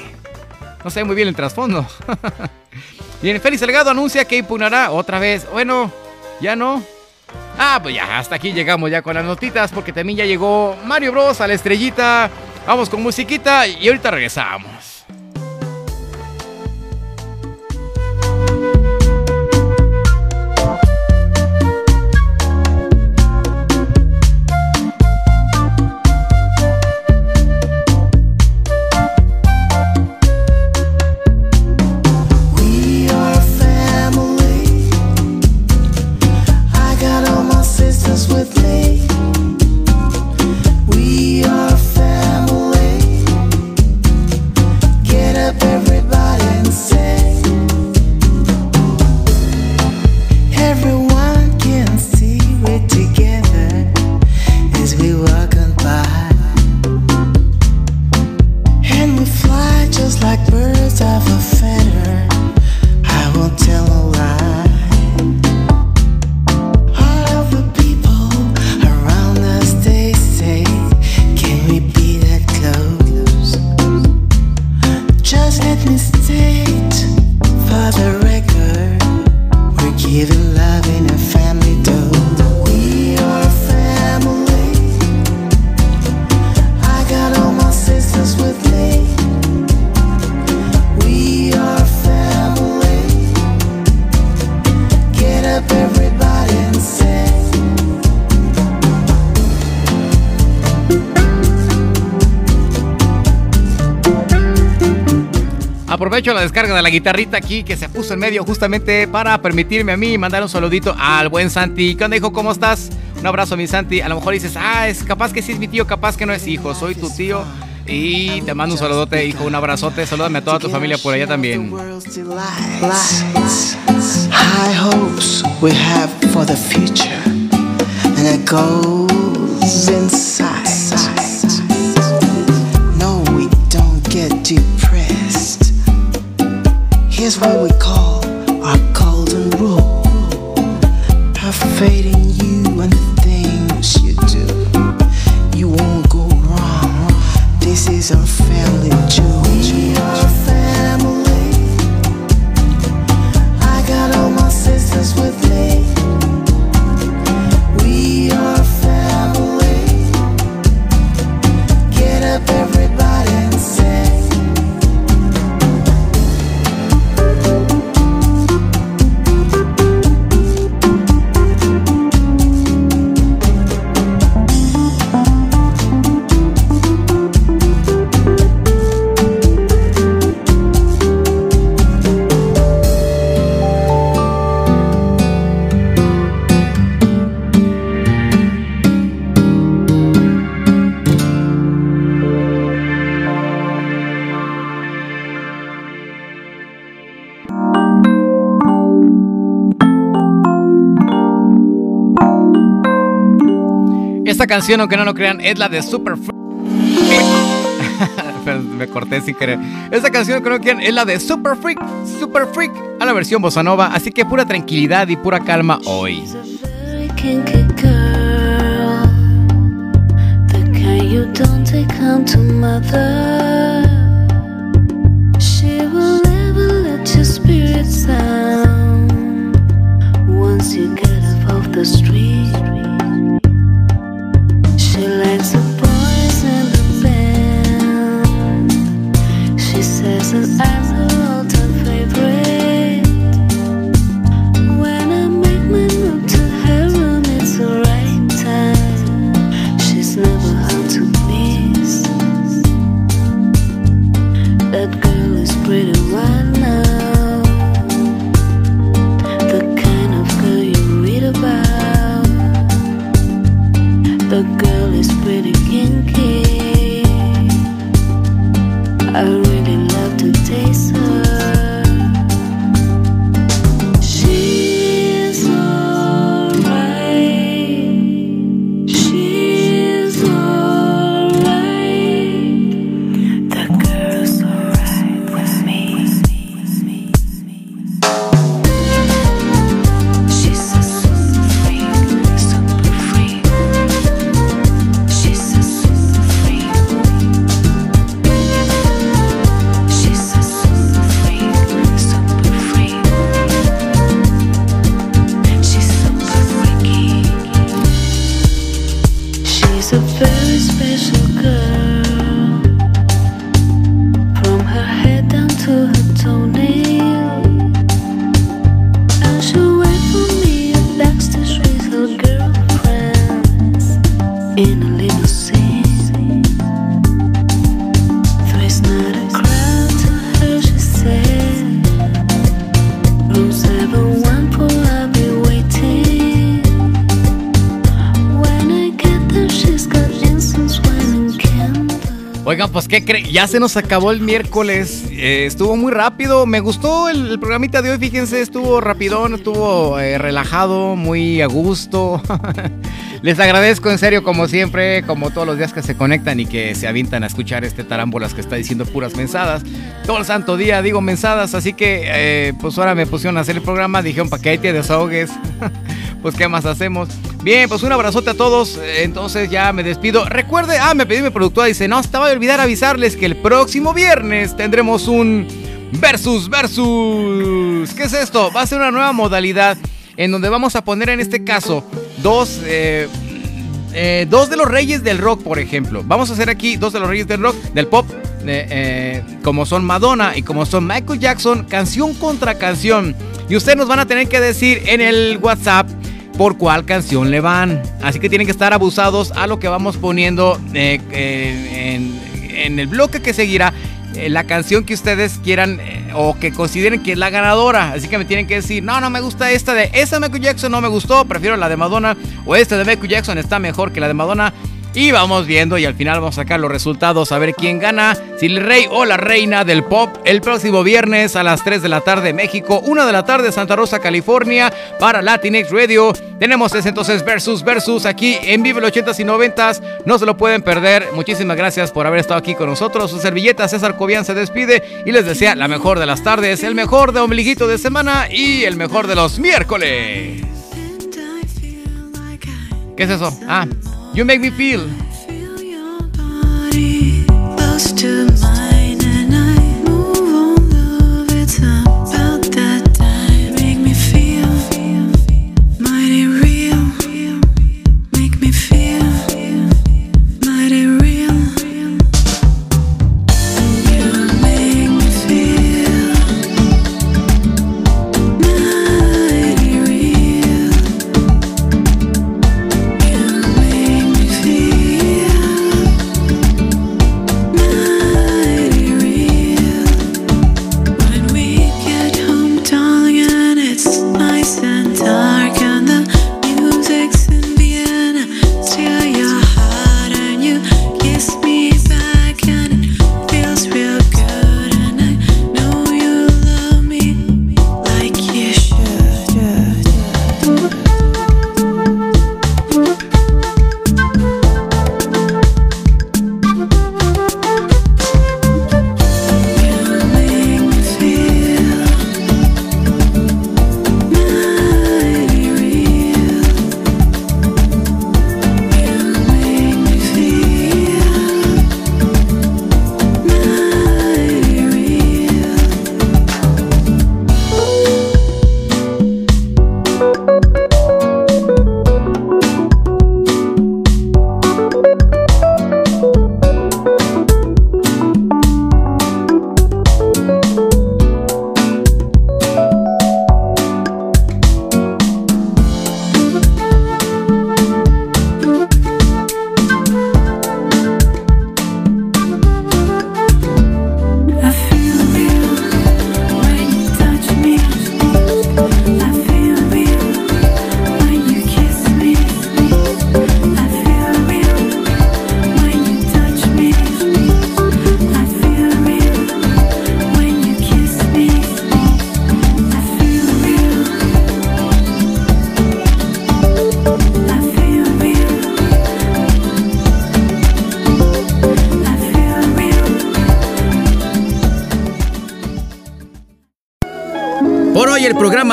No sé muy bien el trasfondo. [laughs] Bien, Félix Salgado anuncia que impugnará otra vez. Bueno, ya no. Ah, pues ya, hasta aquí llegamos ya con las notitas porque también ya llegó Mario Bros a la estrellita. Vamos con musiquita y ahorita regresamos.
As we walk on by.
Aprovecho la descarga de la guitarrita aquí que se puso en medio justamente para permitirme a mí mandar un saludito al buen Santi. ¿Qué onda, hijo? ¿Cómo estás? Un abrazo, mi Santi. A lo mejor dices, ah, es capaz que sí es mi tío, capaz que no es hijo. Soy tu tío. Y te mando un saludote, hijo, un abrazote. Salúdame a toda tu familia por allá también.
High hopes we have for the future, and it goes inside. That's what we call our golden rule. Have faith in
you. Canción, aunque no lo crean, es la de Super Freak. [laughs] Me corté sin querer. Esta canción, aunque no lo crean, es la de Super Freak. Super Freak a la versión bossa nova. Así que pura tranquilidad y pura calma hoy. Ya se nos acabó el miércoles. Eh, estuvo muy rápido. Me gustó el, el programita de hoy, fíjense, estuvo rapidón, estuvo eh, relajado, muy a gusto. [laughs] Les agradezco en serio, como siempre, como todos los días que se conectan y que se avientan a escuchar este tarámbolas que está diciendo puras mensadas. Todo el santo día digo mensadas, así que eh, pues ahora me pusieron a hacer el programa, dijeron para que ahí te desahogues. [laughs] pues qué más hacemos. Bien, pues un abrazote a todos. eh, Entonces ya me despido. Recuerde, ah, me pedí mi productora, dice, no, estaba de olvidar avisarles que el próximo viernes tendremos un versus versus. ¿Qué es esto? Va a ser una nueva modalidad en donde vamos a poner en este caso dos eh, eh, dos de los reyes del rock, por ejemplo. Vamos a hacer aquí dos de los reyes del rock, del pop, como son Madonna y como son Michael Jackson, canción contra canción. Y ustedes nos van a tener que decir en el WhatsApp por cuál canción le van. Así que tienen que estar abusados a lo que vamos poniendo eh, en, en el bloque que seguirá. eh, La canción que ustedes quieran eh, o que consideren que es la ganadora. Así que me tienen que decir, no, no me gusta esta de esa de Michael Jackson, no me gustó, prefiero la de Madonna. O esta de Michael Jackson está mejor que la de Madonna. Y vamos viendo y al final vamos a sacar los resultados a ver quién gana, si el rey o la reina del pop el próximo viernes a las 3 de la tarde México, 1 de la tarde Santa Rosa, California para Latinx Radio. Tenemos ese entonces versus versus aquí en Vive los 80s y 90s. No se lo pueden perder. Muchísimas gracias por haber estado aquí con nosotros. Su servilleta César Cobian se despide y les desea la mejor de las tardes, el mejor de ombliguito de semana y el mejor de los miércoles. ¿Qué es eso? Ah, You Make Me Feel.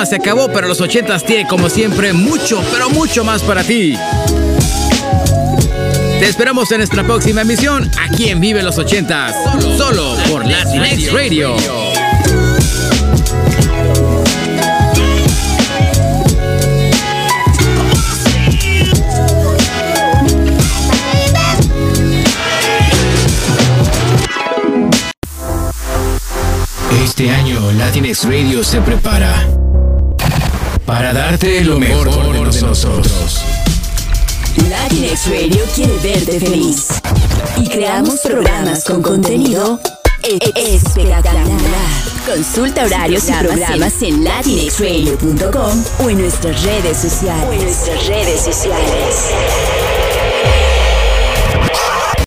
se acabó, pero los 80 tiene como siempre mucho, pero mucho más para ti. Te esperamos en nuestra próxima emisión aquí en Vive los 80 solo, solo por Latinx Radio.
Este año Latinx Radio se prepara para darte lo mejor de nosotros.
Latinx Radio quiere verte feliz. Y creamos programas con contenido e- e- espectacular. Consulta horarios y programas en latinxradio.com o en nuestras redes sociales. O en nuestras redes sociales.